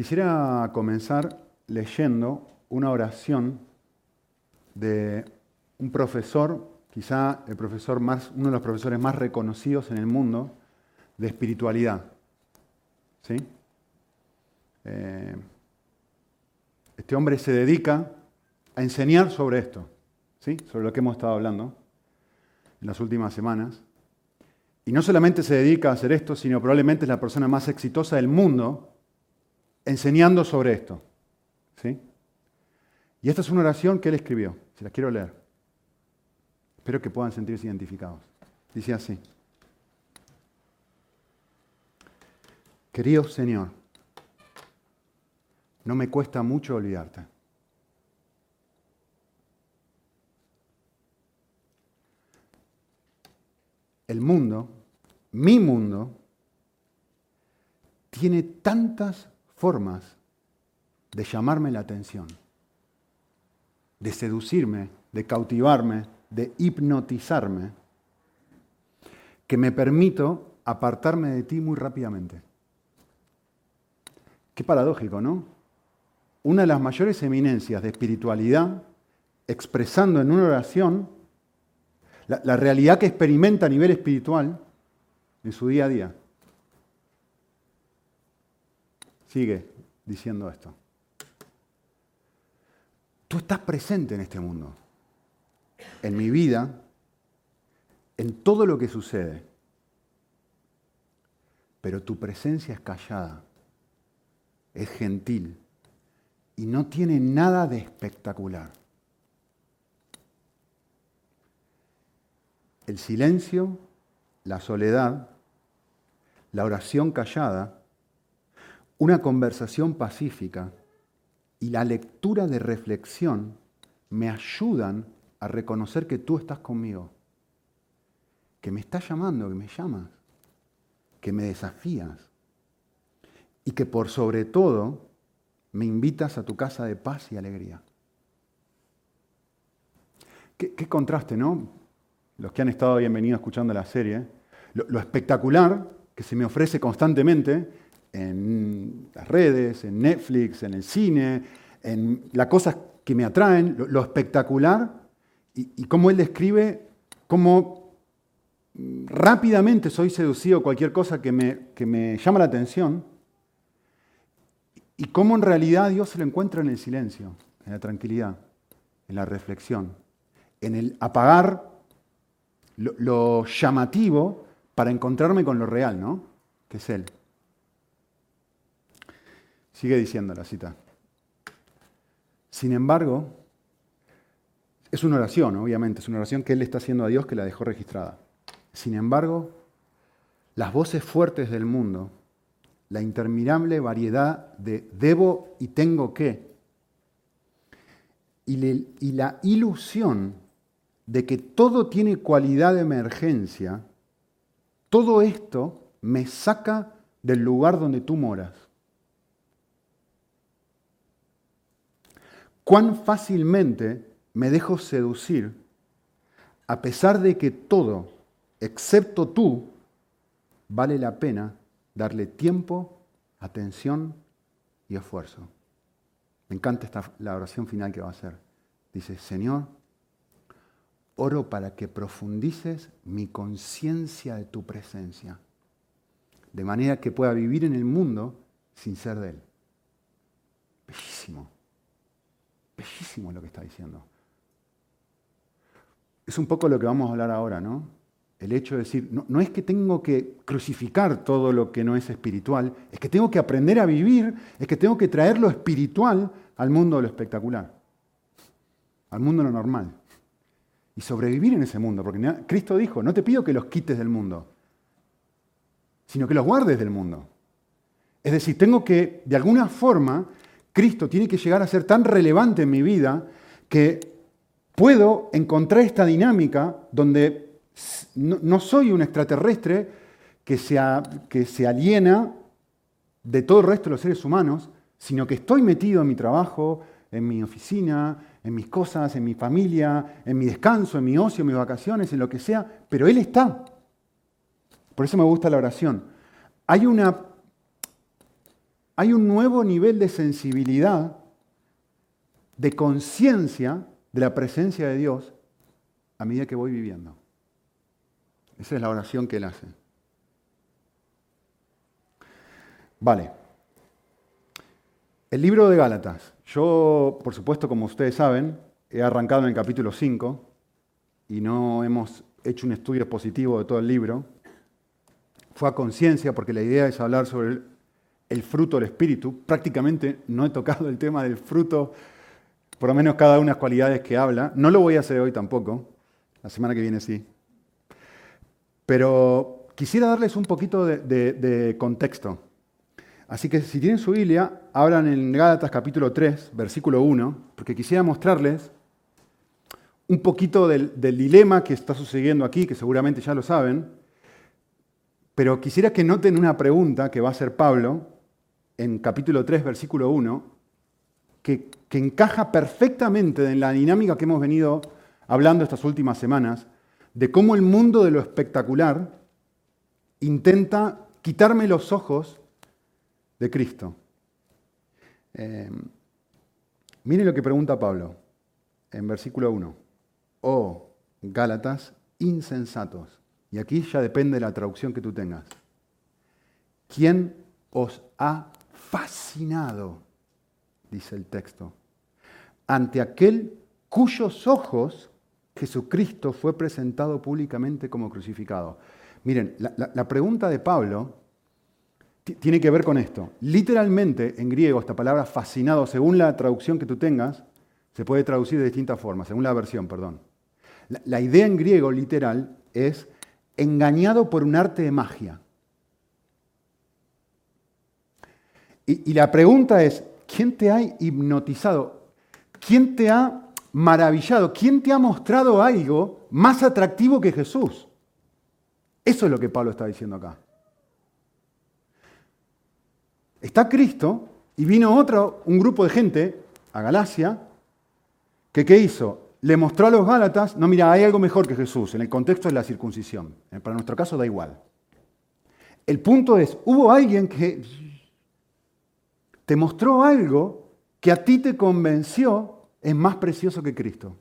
Quisiera comenzar leyendo una oración de un profesor, quizá el profesor más, uno de los profesores más reconocidos en el mundo de espiritualidad. ¿Sí? Eh, este hombre se dedica a enseñar sobre esto, ¿sí? sobre lo que hemos estado hablando en las últimas semanas. Y no solamente se dedica a hacer esto, sino probablemente es la persona más exitosa del mundo enseñando sobre esto. ¿sí? Y esta es una oración que él escribió, se la quiero leer. Espero que puedan sentirse identificados. Dice así. Querido Señor, no me cuesta mucho olvidarte. El mundo, mi mundo, tiene tantas formas de llamarme la atención, de seducirme, de cautivarme, de hipnotizarme, que me permito apartarme de ti muy rápidamente. Qué paradójico, ¿no? Una de las mayores eminencias de espiritualidad, expresando en una oración la, la realidad que experimenta a nivel espiritual en su día a día. Sigue diciendo esto. Tú estás presente en este mundo, en mi vida, en todo lo que sucede, pero tu presencia es callada, es gentil y no tiene nada de espectacular. El silencio, la soledad, la oración callada, una conversación pacífica y la lectura de reflexión me ayudan a reconocer que tú estás conmigo, que me estás llamando, que me llamas, que me desafías y que por sobre todo me invitas a tu casa de paz y alegría. Qué, contraste, ¿no? Los que han estado bienvenidos escuchando la serie, lo espectacular que se me ofrece constantemente en las redes, en Netflix, en el cine, en las cosas que me atraen, lo, espectacular, y, cómo él describe cómo rápidamente soy seducido cualquier cosa que me, que me llama la atención, y cómo en realidad Dios se lo encuentra en el silencio, en la tranquilidad, en la reflexión, en el apagar lo, lo llamativo para encontrarme con lo real, ¿no? Que es Él. Sigue diciendo la cita. Sin embargo, es una oración, obviamente, es una oración que él está haciendo a Dios que la dejó registrada. Sin embargo, las voces fuertes del mundo, la interminable variedad de debo y tengo que, y la ilusión de que todo tiene cualidad de emergencia, todo esto me saca del lugar donde tú moras. Cuán fácilmente me dejo seducir a pesar de que todo, excepto tú, vale la pena darle tiempo, atención y esfuerzo. Me encanta esta, la oración final que va a hacer. Dice, Señor, oro para que profundices mi conciencia de tu presencia, de manera que pueda vivir en el mundo sin ser de él. Bellísimo. Bellísimo lo que está diciendo. Es un poco lo que vamos a hablar ahora, ¿no? El hecho de decir, no, no, es que tengo que crucificar todo lo que no es espiritual, es que tengo que aprender a vivir, es que tengo que traer lo espiritual al mundo de lo espectacular, al mundo de lo normal. Y sobrevivir en ese mundo, porque Cristo dijo, no te pido que los quites del mundo, sino que los guardes del mundo. Es decir, tengo que, de alguna forma, Cristo tiene que llegar a ser tan relevante en mi vida que puedo encontrar esta dinámica donde no, soy un extraterrestre que se, que se aliena de todo el resto de los seres humanos, sino que estoy metido en mi trabajo, en mi oficina, en mis cosas, en mi familia, en mi descanso, en mi ocio, en mis vacaciones, en lo que sea, pero Él está. Por eso me gusta la oración. Hay una hay un nuevo nivel de sensibilidad, de conciencia de la presencia de Dios a medida que voy viviendo. Esa es la oración que él hace. Vale. El libro de Gálatas. Yo, por supuesto, como ustedes saben, he arrancado en el capítulo 5 y no hemos hecho un estudio expositivo de todo el libro. Fue a conciencia porque la idea es hablar sobre el, fruto del Espíritu. Prácticamente no he tocado el tema del fruto, por lo menos cada una de las cualidades que habla. No lo voy a hacer hoy tampoco, la semana que viene sí. Pero quisiera darles un poquito de, contexto. Así que si tienen su Biblia, abran en Gálatas capítulo 3, versículo 1, porque quisiera mostrarles un poquito del, dilema que está sucediendo aquí, que seguramente ya lo saben, pero quisiera que noten una pregunta que va a hacer Pablo en capítulo 3, versículo 1, que, encaja perfectamente en la dinámica que hemos venido hablando estas últimas semanas, de cómo el mundo de lo espectacular intenta quitarme los ojos de Cristo. Eh, miren lo que pregunta Pablo en versículo 1 oh Gálatas insensatos. Y aquí ya depende de la traducción que tú tengas. ¿Quién os ha fascinado? Dice el texto. Ante aquel cuyos ojos Jesucristo fue presentado públicamente como crucificado. Miren, la, pregunta de Pablo tiene que ver con esto. Literalmente, en griego, esta palabra fascinado, según la traducción que tú tengas, se puede traducir de distintas formas, según la versión, perdón. La, idea en griego literal es engañado por un arte de magia. Y, la pregunta es, ¿quién te ha hipnotizado? ¿Quién te ha maravillado? ¿Quién te ha mostrado algo más atractivo que Jesús? Eso es lo que Pablo está diciendo acá. Está Cristo y vino otro, un grupo de gente a Galacia, que ¿qué hizo? le mostró a los Gálatas, no, mira, hay algo mejor que Jesús, en el contexto de la circuncisión. Eh, para nuestro caso da igual. El punto es, hubo alguien que te mostró algo que a ti te convenció es más precioso que Cristo.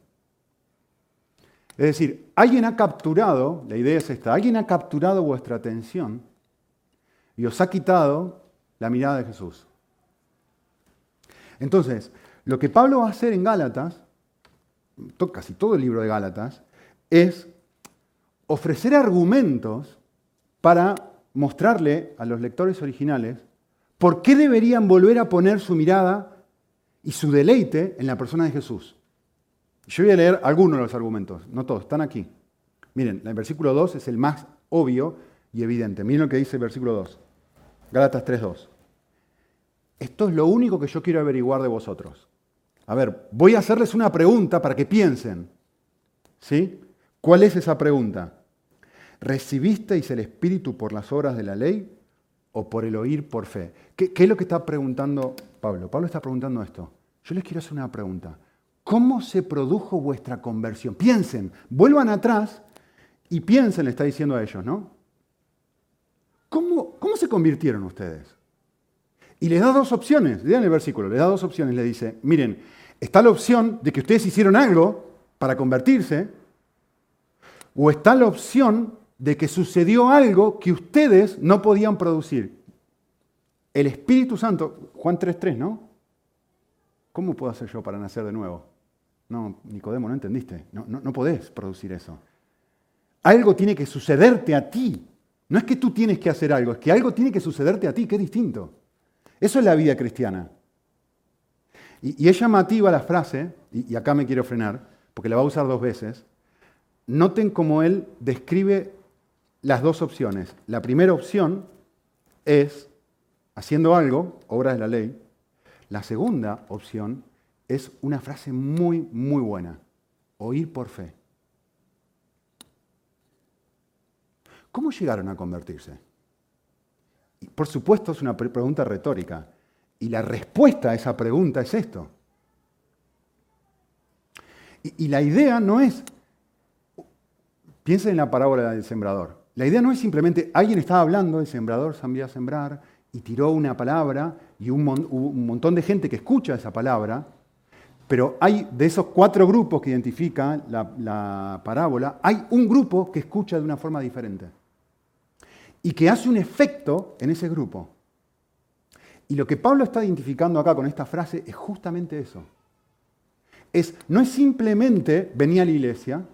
Es decir, alguien ha capturado, la idea es esta, alguien ha capturado vuestra atención y os ha quitado la mirada de Jesús. Entonces, lo que Pablo va a hacer en Gálatas casi todo el libro de Gálatas, es ofrecer argumentos para mostrarle a los lectores originales por qué deberían volver a poner su mirada y su deleite en la persona de Jesús. Yo voy a leer algunos de los argumentos, no todos, están aquí. Miren, el versículo 2 es el más obvio y evidente. Miren lo que dice el versículo 2. Gálatas 3.2. Esto es lo único que yo quiero averiguar de vosotros. A ver, voy a hacerles una pregunta para que piensen. ¿Sí? ¿Cuál es esa pregunta? ¿Recibisteis el Espíritu por las obras de la ley o por el oír por fe? ¿Qué, ¿Qué, es lo que está preguntando Pablo? Pablo está preguntando esto. Yo les quiero hacer una pregunta. ¿Cómo se produjo vuestra conversión? Piensen, vuelvan atrás y piensen, le está diciendo a ellos, ¿no? ¿Cómo, cómo se convirtieron ustedes? Y les da dos opciones, lean el versículo, le da dos opciones, le dice, miren, Está la opción de que ustedes hicieron algo para convertirse, o está la opción de que sucedió algo que ustedes no podían producir. El Espíritu Santo, Juan 3.3, ¿no? ¿Cómo puedo hacer yo para nacer de nuevo? No, Nicodemo, no entendiste. No, no, podés producir eso. Algo tiene que sucederte a ti. No es que tú tienes que hacer algo, es que algo tiene que sucederte a ti, que es distinto. Eso es la vida cristiana. Y, es llamativa la frase, y, acá me quiero frenar, porque la va a usar dos veces. Noten cómo él describe las dos opciones. La primera opción es haciendo algo, obra de la ley. La segunda opción es una frase muy, muy buena. Oír por fe. ¿Cómo llegaron a convertirse? por supuesto es una pregunta retórica. Y la respuesta a esa pregunta es esto. Y, la idea no es, piensen en la parábola del sembrador. La idea no es simplemente alguien estaba hablando, el sembrador se envía a sembrar y tiró una palabra y un, un montón de gente que escucha esa palabra, pero hay de esos cuatro grupos que identifica la, la, parábola, hay un grupo que escucha de una forma diferente y que hace un efecto en ese grupo. Y lo que Pablo está identificando acá con esta frase es justamente eso. Es, no es simplemente venir a la iglesia,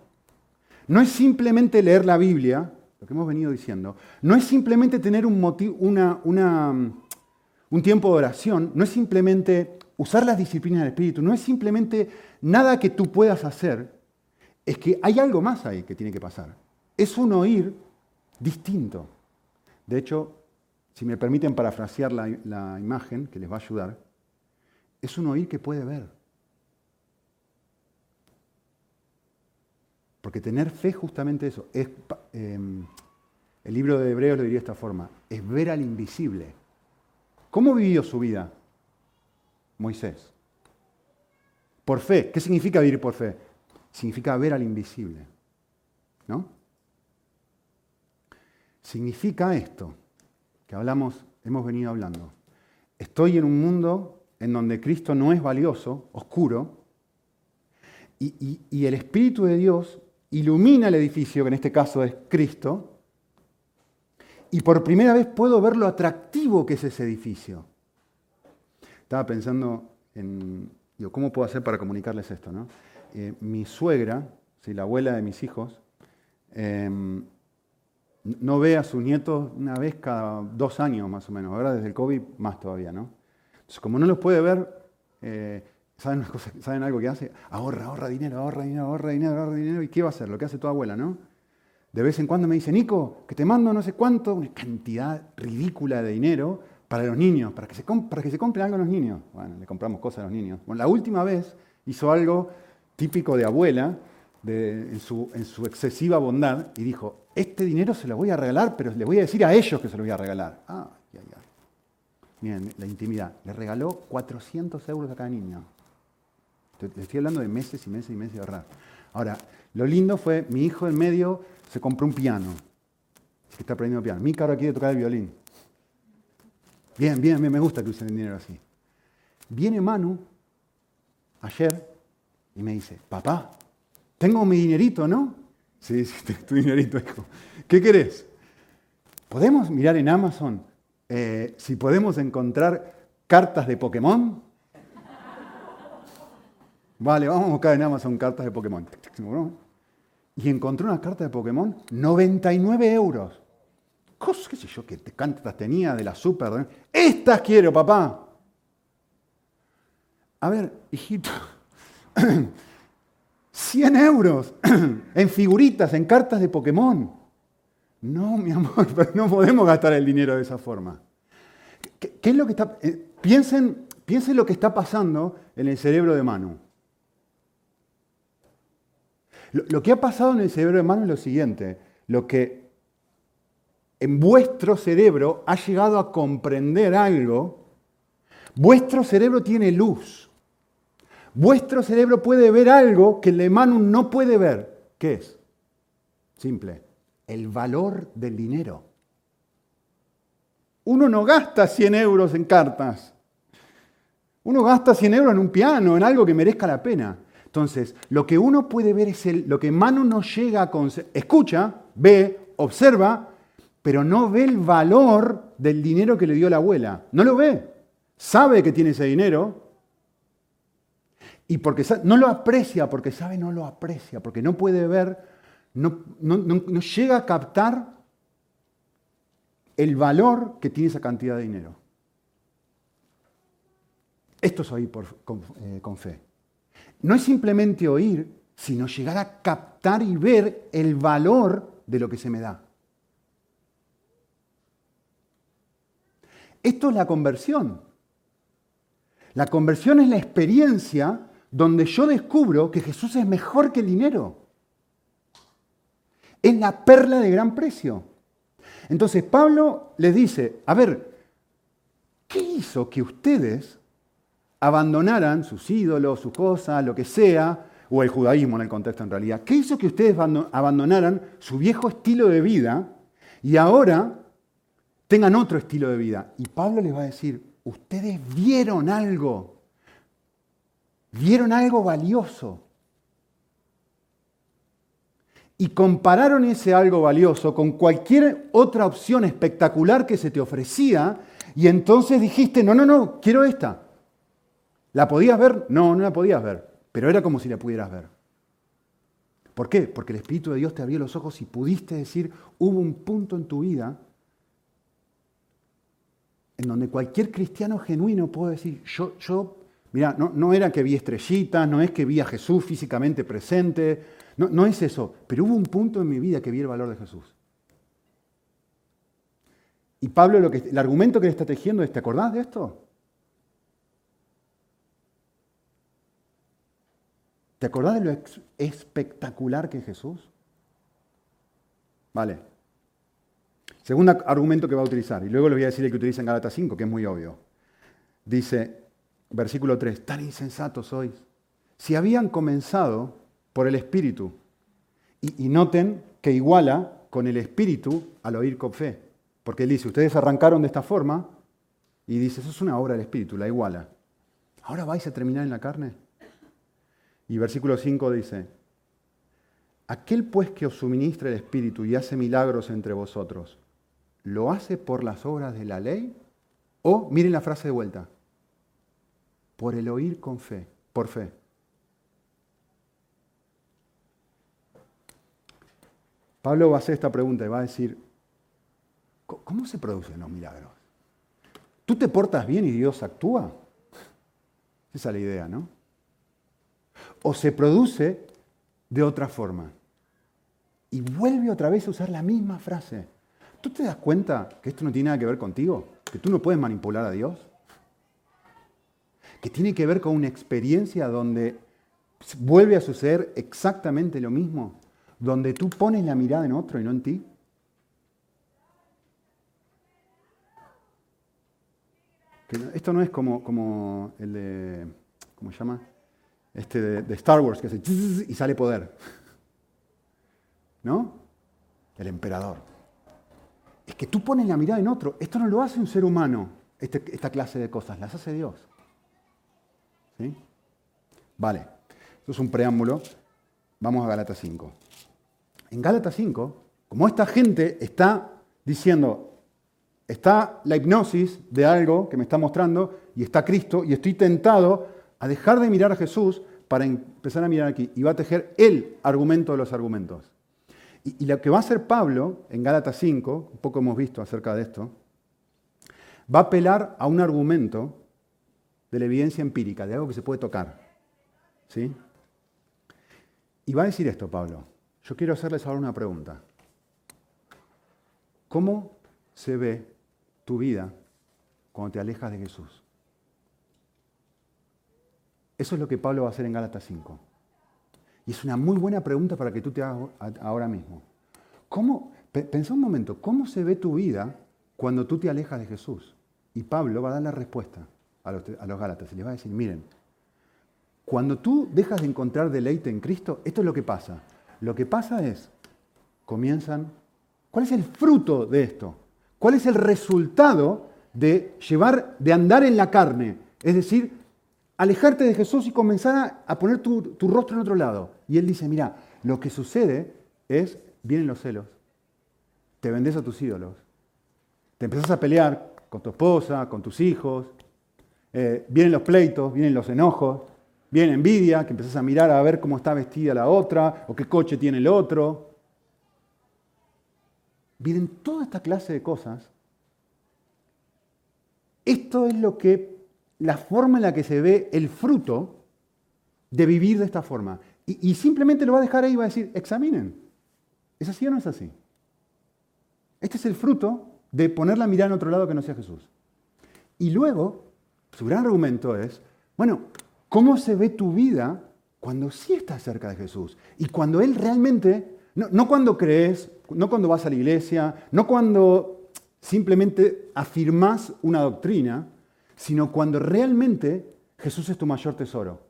no es simplemente leer la Biblia, lo que hemos venido diciendo, no es simplemente tener un, una, una, un tiempo de oración, no es simplemente usar las disciplinas del Espíritu, no es simplemente nada que tú puedas hacer, es que hay algo más ahí que tiene que pasar. Es un oír distinto. De hecho, si me permiten parafrasear la, la imagen que les va a ayudar, es un oír que puede ver. Porque tener fe justamente eso. Es, em, el libro de Hebreos lo diría de esta forma, es ver al invisible. ¿Cómo vivió su vida Moisés? Por fe. ¿Qué significa vivir por fe? Significa ver al invisible. ¿No? Significa esto que hablamos, hemos venido hablando. Estoy en un mundo en donde Cristo no es valioso, oscuro, y, y el Espíritu de Dios ilumina el edificio, que en este caso es Cristo, y por primera vez puedo ver lo atractivo que es ese edificio. Estaba pensando en, digo, ¿cómo puedo hacer para comunicarles esto? No? Eh, mi suegra, la abuela de mis hijos, em, no ve a sus nietos una vez cada dos años más o menos, ahora desde el COVID más todavía, ¿no? Entonces, como no los puede ver, eh, ¿Saben, ¿Saben algo que hace? Ahorra, ahorra dinero, ahorra dinero, ahorra dinero, ahorra dinero. ¿Y qué va a hacer? Lo que hace tu abuela, ¿no? De vez en cuando me dice, Nico, que te mando no sé cuánto, una cantidad ridícula de dinero para los niños, para que se, para que se algo a los niños. Bueno, le compramos cosas a los niños. Bueno, la última vez hizo algo típico de abuela, de, en, su, en su excesiva bondad, y dijo, este dinero se lo voy a regalar, pero le voy a decir a ellos que se lo voy a regalar. Ah, ya, ya. Miren, la intimidad. Le regaló 400 euros a cada niño. Le estoy hablando de meses y meses y meses de ahorrar. Ahora, lo lindo fue, mi hijo en medio se compró un piano. está aprendiendo piano. Mi caro quiere tocar el violín. Bien, bien, bien, me gusta que usen el dinero así. Viene Manu ayer y me dice, papá, tengo mi dinerito, ¿no? Sí, sí, tu dinerito, hijo. ¿Qué querés? ¿Podemos mirar en Amazon eh, si podemos encontrar cartas de Pokémon? Vale, vamos a buscar en Amazon cartas de Pokémon. Y encontré una carta de Pokémon, 99 euros. Cosa, qué sé yo, qué cartas tenía de la Super. Estas quiero, papá. A ver, hijito, 100 euros en figuritas, en cartas de Pokémon. No, mi amor, no podemos gastar el dinero de esa forma. ¿Qué, es lo que está? Eh, piensen, piensen lo que está pasando en el cerebro de Manu. Lo, que ha pasado en el cerebro hermano es lo siguiente, lo que en vuestro cerebro ha llegado a comprender algo, vuestro cerebro tiene luz. Vuestro cerebro puede ver algo que el hermano no puede ver. ¿Qué es? Simple, el valor del dinero. Uno no gasta 100 euros en cartas. Uno gasta 100 euros en un piano, en algo que merezca la pena. Entonces, lo que uno puede ver es el, lo que Manu no llega a escucha, ve, observa, pero no ve el valor del dinero que le dio la abuela. No lo ve. Sabe que tiene ese dinero y porque no lo aprecia, porque sabe no lo aprecia, porque no puede ver, no, no llega a captar el valor que tiene esa cantidad de dinero. Esto es oír por, eh, con fe no es simplemente oír, sino llegar a captar y ver el valor de lo que se me da. Esto es la conversión. La conversión es la experiencia donde yo descubro que Jesús es mejor que el dinero. Es la perla de gran precio. Entonces Pablo les dice, a ver, ¿qué hizo que ustedes abandonaran sus ídolos, sus cosas, lo que sea, o el judaísmo en el contexto en realidad. ¿Qué hizo que ustedes abandonaran su viejo estilo de vida y ahora tengan otro estilo de vida. Y Pablo les va a decir, ustedes vieron algo, vieron algo valioso. Y compararon ese algo valioso con cualquier otra opción espectacular que se te ofrecía y entonces dijiste, no, no, no, quiero esta. ¿La podías ver? No, no la podías ver, pero era como si la pudieras ver. ¿Por qué? Porque el Espíritu de Dios te abrió los ojos y pudiste decir, hubo un punto en tu vida en donde cualquier cristiano genuino puede decir, yo, yo mira, no, no era que vi estrellitas, no es que vi a Jesús físicamente presente, no, no es eso, pero hubo un punto en mi vida que vi el valor de Jesús. Y Pablo, lo que, el argumento que le está tejiendo es, ¿te acordás de esto? ¿Te acordás de lo espectacular que es Jesús? Vale. Segundo argumento que va a utilizar, y luego le voy a decir el que utiliza en Gálatas 5, que es muy obvio. Dice, versículo 3, tan insensatos sois. Si habían comenzado por el Espíritu, y, y noten que iguala con el Espíritu al oír con fe. Porque él dice, ustedes arrancaron de esta forma y dice, eso es una obra del Espíritu, la iguala. ¿Ahora vais a terminar en la carne? Y versículo 5 dice, aquel pues que os suministra el Espíritu y hace milagros entre vosotros, ¿lo hace por las obras de la ley? O, miren la frase de vuelta, por el oír con fe, por fe. Pablo va a hacer esta pregunta y va a decir, ¿Cómo se producen los milagros? ¿Tú te portas bien y Dios actúa? Esa es la idea, ¿no? O se produce de otra forma. Y vuelve otra vez a usar la misma frase. ¿Tú te das cuenta que esto no tiene nada que ver contigo? ¿Que tú no puedes manipular a Dios? Que tiene que ver con una experiencia donde vuelve a suceder exactamente lo mismo, donde tú pones la mirada en otro y no en ti. esto no es como, como el de, ¿cómo se llama? Este de, Star Wars, que hace y sale poder. ¿No? El emperador. Es que tú pones la mirada en otro. Esto no lo hace un ser humano, este, esta clase de cosas, las hace Dios. ¿Sí? Vale, esto es un preámbulo. Vamos a Gálatas 5. En Gálatas 5, como esta gente está diciendo, está la hipnosis de algo que me está mostrando y está Cristo y estoy tentado a dejar de mirar a Jesús para empezar a mirar aquí. Y va a tejer el argumento de los argumentos. Y, lo que va a hacer Pablo en Gálatas 5, un poco hemos visto acerca de esto, va a apelar a un argumento de la evidencia empírica, de algo que se puede tocar. ¿Sí? Y va a decir esto, Pablo. Yo quiero hacerles ahora una pregunta. ¿Cómo se ve tu vida cuando te alejas de Jesús. Eso es lo que Pablo va a hacer en Gálatas 5. Y es una muy buena pregunta para que tú te hagas ahora mismo. ¿Cómo, pensá un momento, ¿cómo se ve tu vida cuando tú te alejas de Jesús? Y Pablo va a dar la respuesta a los, a Gálatas y les va a decir, miren, cuando tú dejas de encontrar deleite en Cristo, esto es lo que pasa. Lo que pasa es, comienzan, ¿cuál es el fruto de esto? ¿Cuál es el resultado de llevar, de andar en la carne? Es decir, alejarte de Jesús y comenzar a, poner tu, rostro en otro lado. Y él dice, mira, lo que sucede es, vienen los celos, te vendes a tus ídolos, te empiezas a pelear con tu esposa, con tus hijos, eh, vienen los pleitos, vienen los enojos, viene envidia, que empiezas a mirar a ver cómo está vestida la otra o qué coche tiene el otro. Vienen toda esta clase de cosas. Esto es lo que, la forma en la que se ve el fruto de vivir de esta forma. Y, simplemente lo va a dejar ahí y va a decir, examinen. ¿Es así o no es así? Este es el fruto de poner la mirada en otro lado que no sea Jesús. Y luego, su gran argumento es, bueno, ¿cómo se ve tu vida cuando sí estás cerca de Jesús? Y cuando Él realmente, no, no cuando crees no cuando vas a la iglesia, no cuando simplemente afirmas una doctrina, sino cuando realmente Jesús es tu mayor tesoro.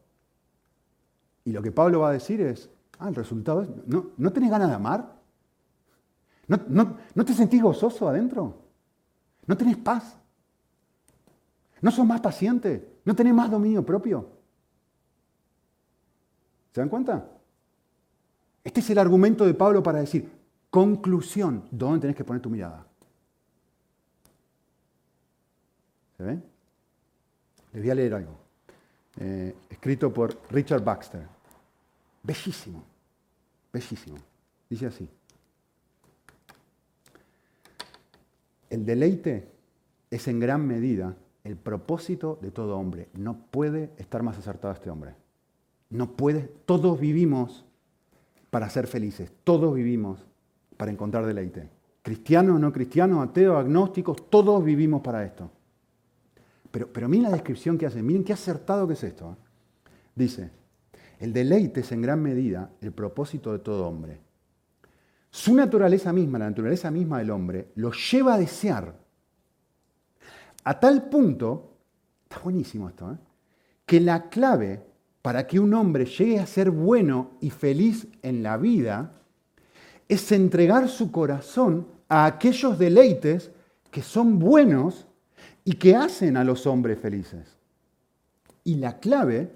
Y lo que Pablo va a decir es, ah, el resultado es, ¿no, ¿no tenés ganas de amar? ¿No, no, te sentís gozoso adentro? ¿No tenés paz? ¿No sos más paciente? ¿No tenés más dominio propio? ¿Se dan cuenta? Este es el argumento de Pablo para decir, conclusión, ¿dónde tenés que poner tu mirada? ¿Se ven? Les voy a leer algo, eh, escrito por Richard Baxter. Bellísimo, bellísimo. Dice así. El deleite es en gran medida el propósito de todo hombre. No puede estar más acertado este hombre. No puede, todos vivimos para ser felices, todos vivimos para encontrar deleite. Cristianos, no cristianos, ateos, agnósticos, todos vivimos para esto. Pero, pero miren la descripción que hace, miren qué acertado que es esto. ¿eh? Dice, el deleite es en gran medida el propósito de todo hombre. Su naturaleza misma, la naturaleza misma del hombre, lo lleva a desear. A tal punto, está buenísimo esto, ¿eh? que la clave para que un hombre llegue a ser bueno y feliz en la vida es entregar su corazón a aquellos deleites que son buenos y que hacen a los hombres felices. Y la clave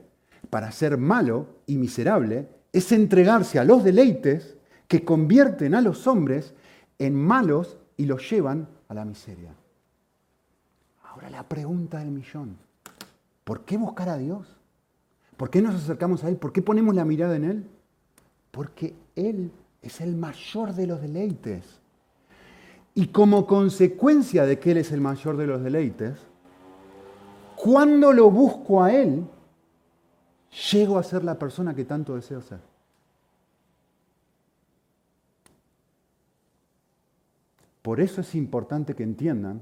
para ser malo y miserable es entregarse a los deleites que convierten a los hombres en malos y los llevan a la miseria. Ahora la pregunta del millón, ¿por qué buscar a Dios? ¿Por qué nos acercamos a Él? ¿Por qué ponemos la mirada en Él? Porque Él es el mayor de los deleites. Y como consecuencia de que Él es el mayor de los deleites, cuando lo busco a Él, llego a ser la persona que tanto deseo ser. Por eso es importante que entiendan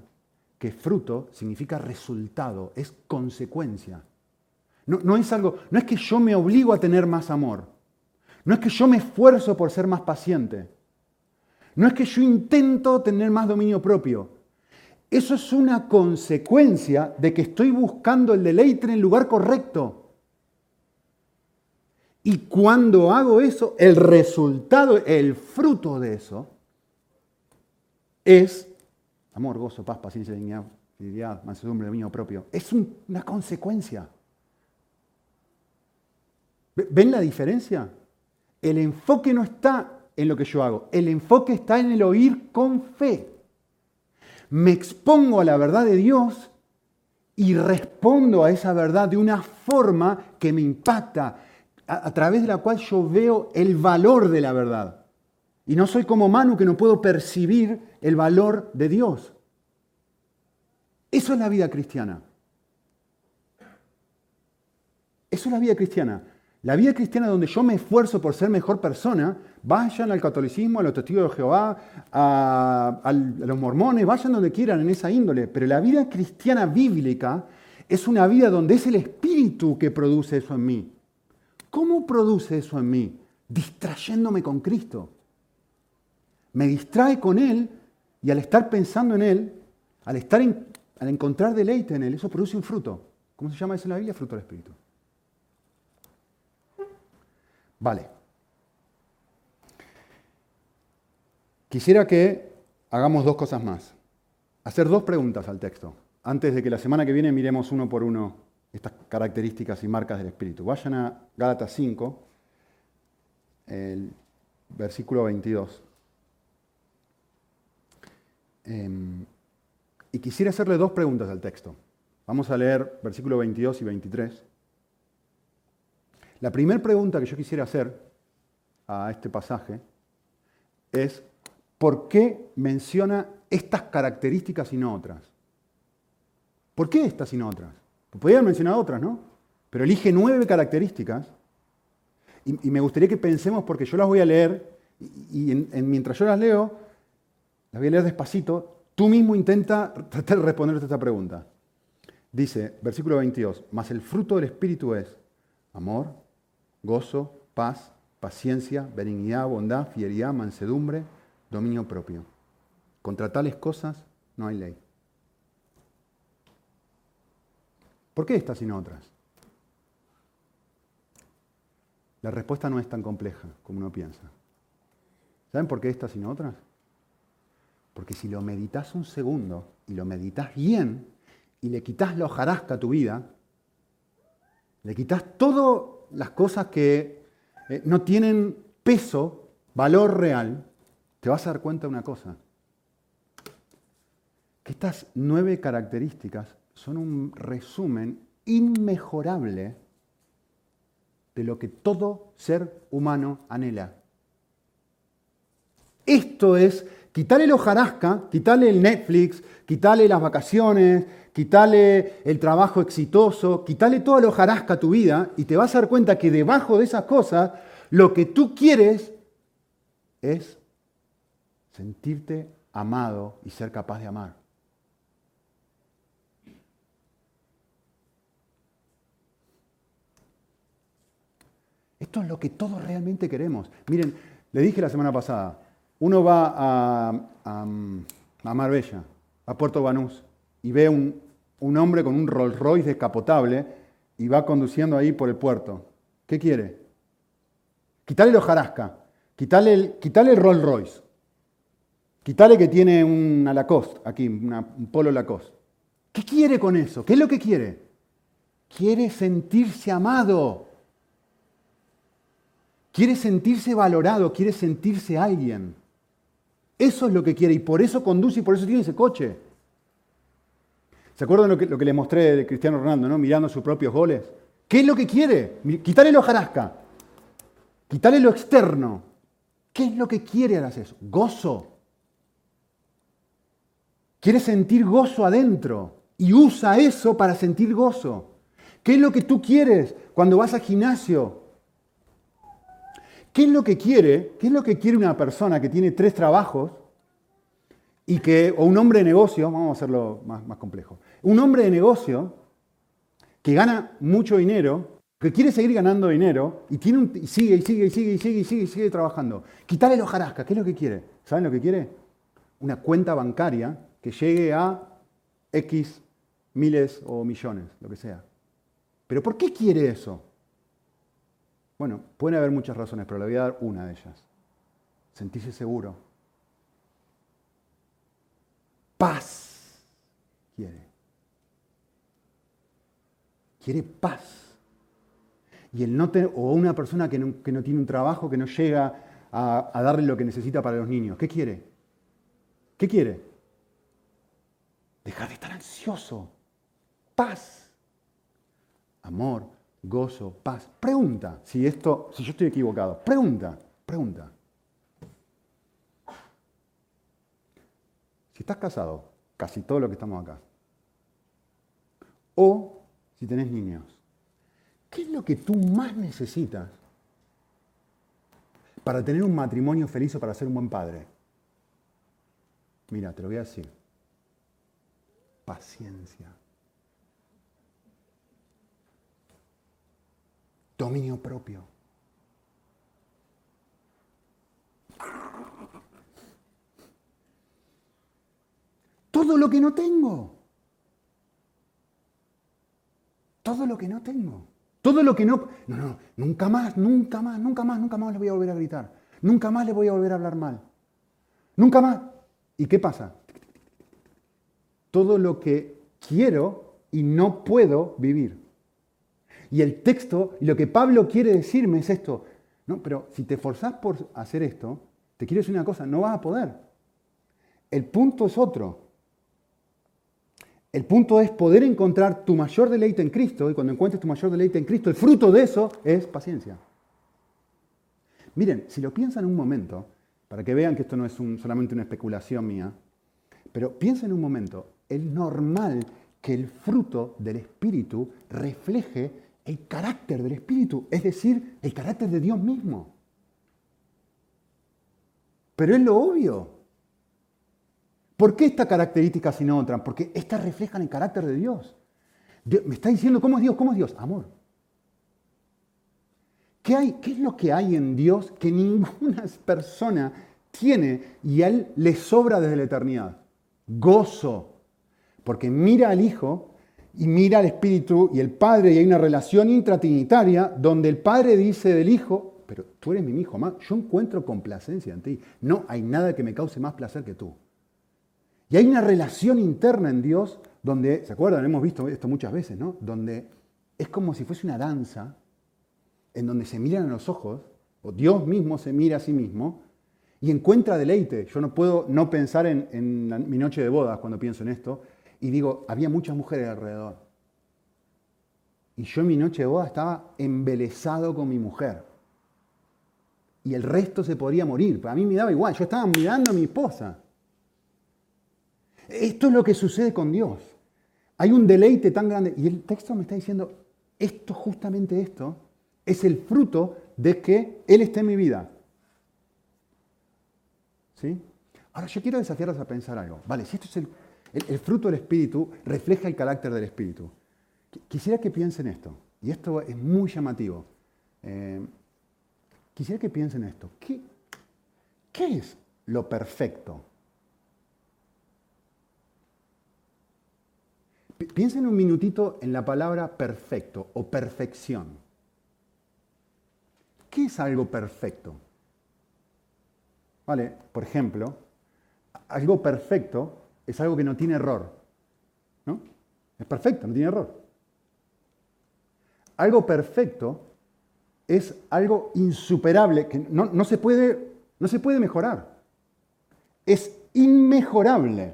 que fruto significa resultado, es consecuencia. No, es algo, no es que yo me obligo a tener más amor. No es que yo me esfuerzo por ser más paciente. No es que yo intento tener más dominio propio. Eso es una consecuencia de que estoy buscando el deleite en el lugar correcto. Y cuando hago eso, el resultado, el fruto de eso, es amor, gozo, paz, paciencia, dignidad, mansedumbre, dominio propio. Es una consecuencia. ¿Ven la diferencia? El enfoque no está en lo que yo hago, el enfoque está en el oír con fe. Me expongo a la verdad de Dios y respondo a esa verdad de una forma que me impacta, a, través de la cual yo veo el valor de la verdad. Y no soy como Manu que no puedo percibir el valor de Dios. Eso es la vida cristiana. Eso es la vida cristiana. La vida cristiana donde yo me esfuerzo por ser mejor persona, vayan al catolicismo, a los testigos de Jehová, a, los mormones, vayan donde quieran en esa índole. Pero la vida cristiana bíblica es una vida donde es el Espíritu que produce eso en mí. ¿Cómo produce eso en mí? Distrayéndome con Cristo me distrae con Él y al estar pensando en Él, al, estar al encontrar deleite en Él, eso produce un fruto. ¿Cómo se llama eso en la Biblia? Fruto del Espíritu. Vale. Quisiera que hagamos dos cosas más. Hacer dos preguntas al texto, antes de que la semana que viene miremos uno por uno estas características y marcas del Espíritu. Vayan a Gálatas 5, el versículo 22. Em, y quisiera hacerle dos preguntas al texto. Vamos a leer versículos 22 y 23. La primera pregunta que yo quisiera hacer a este pasaje es, ¿por qué menciona estas características y no otras? ¿Por qué estas y no otras? Pues podrían mencionar otras, ¿no? Pero elige nueve características y, me gustaría que pensemos, porque yo las voy a leer y, mientras yo las leo, la voy a leer despacito. Tú mismo intenta tratar de responderte esta pregunta. Dice, versículo 22, mas el fruto del Espíritu es amor, gozo, paz, paciencia, benignidad, bondad, fidelidad, mansedumbre, dominio propio. Contra tales cosas no hay ley. ¿Por qué estas y no otras? La respuesta no es tan compleja como uno piensa. ¿Saben por qué estas y no otras? Porque si lo meditas un segundo y lo meditas bien y le quitas la hojarasca a tu vida, le quitas todas las cosas que eh, no tienen peso, valor real, te vas a dar cuenta de una cosa. Que estas nueve características son un resumen inmejorable de lo que todo ser humano anhela. Esto es quitarle el hojarasca, quitarle el Netflix, quitarle las vacaciones, quitarle el trabajo exitoso, quitarle toda la hojarasca a tu vida y te vas a dar cuenta que debajo de esas cosas lo que tú quieres es sentirte amado y ser capaz de amar. Esto es lo que todos realmente queremos. Miren, le dije la semana pasada, uno va a, Marbella, a Puerto Banús, y ve un, un hombre con un Rolls Royce descapotable y va conduciendo ahí por el puerto. ¿Qué quiere? Quitarle el hojarasca, quitarle el, el Rolls Royce, quitarle que tiene una Lacoste aquí, un polo Lacoste. ¿Qué quiere con eso? ¿Qué es lo que quiere? Quiere sentirse amado. Quiere sentirse valorado, quiere sentirse alguien. Eso es lo que quiere y por eso conduce y por eso tiene ese coche. ¿Se acuerdan lo que, lo que le mostré de Cristiano Ronaldo, ¿no? mirando sus propios goles? ¿Qué es lo que quiere? Quitarle lo jarasca, quitarle lo externo. ¿Qué es lo que quiere al hacer eso? Gozo. Quiere sentir gozo adentro y usa eso para sentir gozo. ¿Qué es lo que tú quieres cuando vas al gimnasio? ¿Qué es lo que quiere? ¿Qué es lo que quiere una persona que tiene tres trabajos y que, o un hombre de negocio, vamos a hacerlo más, más complejo, un hombre de negocio que gana mucho dinero, que quiere seguir ganando dinero y, tiene un, y sigue y sigue y sigue y sigue y sigue y sigue trabajando. Quitarle el hojarasca, ¿qué es lo que quiere? ¿Saben lo que quiere? Una cuenta bancaria que llegue a X miles o millones, lo que sea. ¿Pero por qué quiere eso? Bueno, pueden haber muchas razones, pero le voy a dar una de ellas. Sentirse seguro. Paz quiere. Quiere paz. Y el no o una persona que no, tiene un trabajo, que no llega a darle lo que necesita para los niños. ¿Qué quiere? ¿Qué quiere? Dejar de estar ansioso. Paz. Amor gozo, paz. Pregunta si esto, si yo estoy equivocado. Pregunta, pregunta. Si estás casado, casi todo lo que estamos acá, o si tenés niños, ¿qué es lo que tú más necesitas para tener un matrimonio feliz o para ser un buen padre? Mira, te lo voy a decir. Paciencia. dominio propio. Todo lo que no tengo. Todo lo que no tengo. Todo lo que no... No, no, nunca más, nunca más, nunca más, nunca más le voy a volver a gritar. Nunca más le voy a volver a hablar mal. Nunca más. ¿Y qué pasa? Todo lo que quiero y no puedo vivir. Y el texto, lo que Pablo quiere decirme es esto. No, pero si te esforzás por hacer esto, te quiero decir una cosa, no vas a poder. El punto es otro. El punto es poder encontrar tu mayor deleite en Cristo, y cuando encuentres tu mayor deleite en Cristo, el fruto de eso es paciencia. Miren, si lo piensan un momento, para que vean que esto no es solamente una especulación mía, pero piensen un momento, es normal que el fruto del Espíritu refleje el carácter del Espíritu, es decir, el carácter de Dios mismo. Pero es lo obvio. ¿Por qué esta característica sino otra? Porque estas reflejan el carácter de Dios. Me está diciendo, ¿cómo es Dios? ¿Cómo es Dios? Amor. ¿Qué, hay, ¿Qué es lo que hay en Dios que ninguna persona tiene y a Él le sobra desde la eternidad? Gozo. Porque mira al Hijo y mira al Espíritu y el Padre y hay una relación intratrinitaria donde el Padre dice del Hijo, pero tú eres mi hijo, más yo encuentro complacencia en ti. No hay nada que me cause más placer que tú. Y hay una relación interna en Dios donde, ¿se acuerdan? Hemos visto esto muchas veces, ¿no? Donde es como si fuese una danza en donde se miran a los ojos, o Dios mismo se mira a sí mismo, y encuentra deleite. Yo no puedo no pensar en, en mi noche de bodas cuando pienso en esto, y digo, había muchas mujeres alrededor. Y yo en mi noche de boda estaba embelesado con mi mujer. Y el resto se podría morir. Para mí me daba igual. Yo estaba mirando a mi esposa. Esto es lo que sucede con Dios. Hay un deleite tan grande. Y el texto me está diciendo, esto, justamente esto, es el fruto de que Él esté en mi vida. ¿Sí? Ahora yo quiero desafiarlos a pensar algo. Vale, si esto es el, fruto del Espíritu, refleja el carácter del Espíritu. Quisiera que piensen esto, y esto es muy llamativo. Eh, quisiera que piensen esto. ¿Qué, ¿Qué es lo perfecto? Piensen un minutito en la palabra perfecto o perfección. ¿Qué es algo perfecto? Vale, por ejemplo, algo perfecto es algo que no tiene error. ¿No? Es perfecto, no tiene error. Algo perfecto es algo insuperable, que no, no, se puede, no se puede mejorar. Es inmejorable.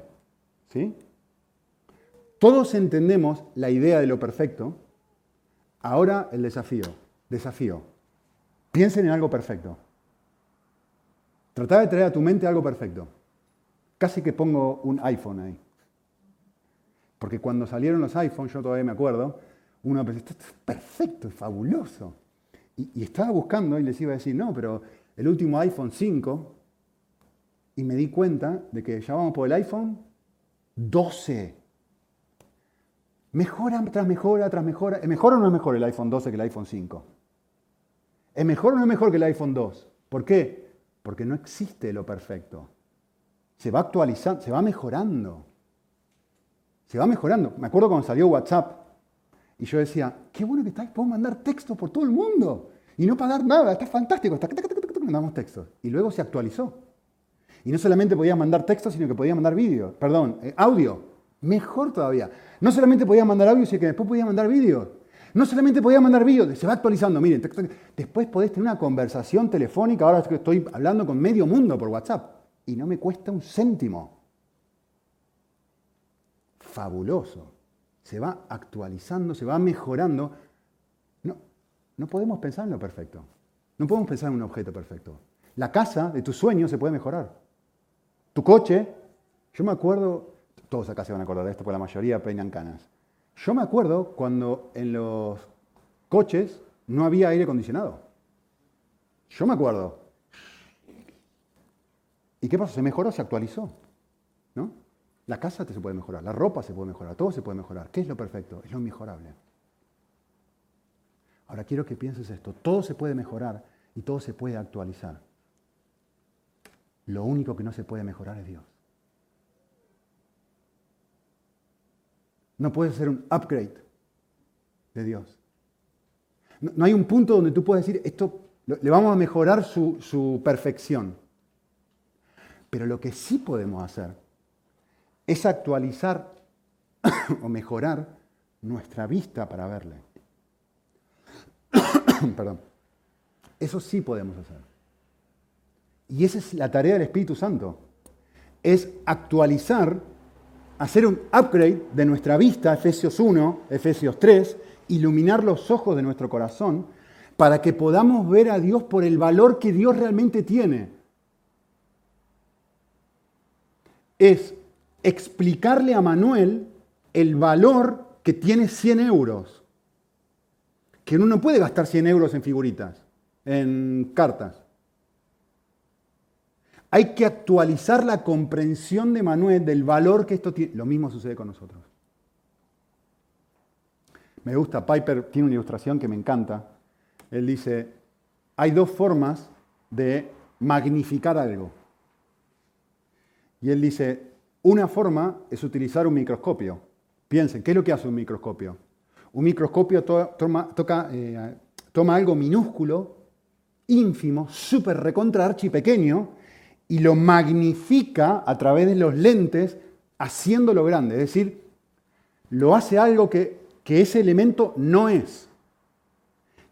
¿sí? Todos entendemos la idea de lo perfecto. Ahora el desafío. Desafío. Piensen en algo perfecto. Trata de traer a tu mente algo perfecto. Casi que pongo un iPhone ahí. Porque cuando salieron los iPhones, yo todavía me acuerdo, uno pensó, esto es perfecto, es fabuloso. Y, estaba buscando y les iba a decir, no, pero el último iPhone 5, y me di cuenta de que ya vamos por el iPhone 12. Mejora tras mejora tras mejora. ¿Es mejor o no es mejor el iPhone 12 que el iPhone 5? ¿Es mejor o no es mejor que el iPhone 2? ¿Por qué? Porque no existe lo perfecto. Se va actualizando, se va mejorando. Se va mejorando. Me acuerdo cuando salió WhatsApp y yo decía, qué bueno que está, puedo mandar textos por todo el mundo y no pagar nada, está fantástico. Mandamos textos. Y luego se actualizó. Y no solamente podía mandar textos, sino que podía mandar vídeo, perdón, eh, audio. Mejor todavía. No solamente podía mandar audio, sino que después podía mandar vídeos. No solamente podía mandar vídeos, se va actualizando. Miren, después podés tener una conversación telefónica. Ahora estoy hablando con medio mundo por WhatsApp y no me cuesta un céntimo. Fabuloso. Se va actualizando, se va mejorando. No, no podemos pensar en lo perfecto. No podemos pensar en un objeto perfecto. La casa de tus sueños se puede mejorar. Tu coche, yo me acuerdo, todos acá se van a acordar de esto, porque la mayoría peinan canas. Yo me acuerdo cuando en los coches no había aire acondicionado. Yo me acuerdo. ¿Y qué pasó? Se mejoró, se actualizó. ¿no? La casa se puede mejorar, la ropa se puede mejorar, todo se puede mejorar. ¿Qué es lo perfecto? Es lo mejorable. Ahora quiero que pienses esto. Todo se puede mejorar y todo se puede actualizar. Lo único que no se puede mejorar es Dios. No puede ser un upgrade de Dios. No, hay un punto donde tú puedes decir, esto le vamos a mejorar su perfección. Pero lo que sí podemos hacer es actualizar o mejorar nuestra vista para verle. Perdón. Eso sí podemos hacer. Y esa es la tarea del Espíritu Santo. Es actualizar hacer un upgrade de nuestra vista, Efesios 1, Efesios 3, iluminar los ojos de nuestro corazón para que podamos ver a Dios por el valor que Dios realmente tiene. Es explicarle a Manuel el valor que tiene 100 euros. Que uno no puede gastar 100 euros en figuritas, en cartas. Hay que actualizar la comprensión de Manuel del valor que esto tiene. Lo mismo sucede con nosotros. Me gusta, Piper tiene una ilustración que me encanta. Él dice, hay dos formas de magnificar algo. Y él dice, una forma es utilizar un microscopio. Piensen, ¿qué es lo que hace un microscopio? Un microscopio toma, eh, toma algo minúsculo, ínfimo, súper recontra pequeño, y lo magnifica a través de los lentes haciéndolo grande, es decir, lo hace algo que, que ese elemento no es.